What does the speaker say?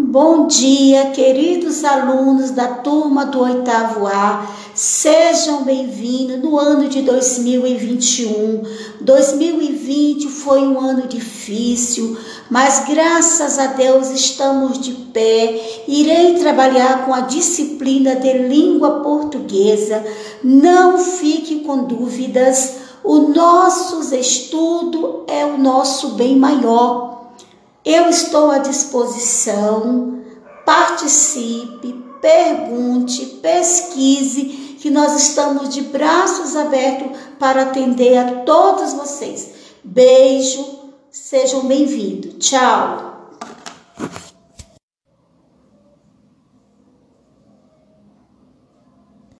Bom dia, queridos alunos da turma do oitavo A. Sejam bem-vindos no ano de 2021. 2020 foi um ano difícil, mas graças a Deus estamos de pé. Irei trabalhar com a disciplina de língua portuguesa. Não fique com dúvidas. O nosso estudo é o nosso bem maior. Eu estou à disposição. Participe, pergunte, pesquise, que nós estamos de braços abertos para atender a todos vocês. Beijo, sejam bem-vindos. Tchau.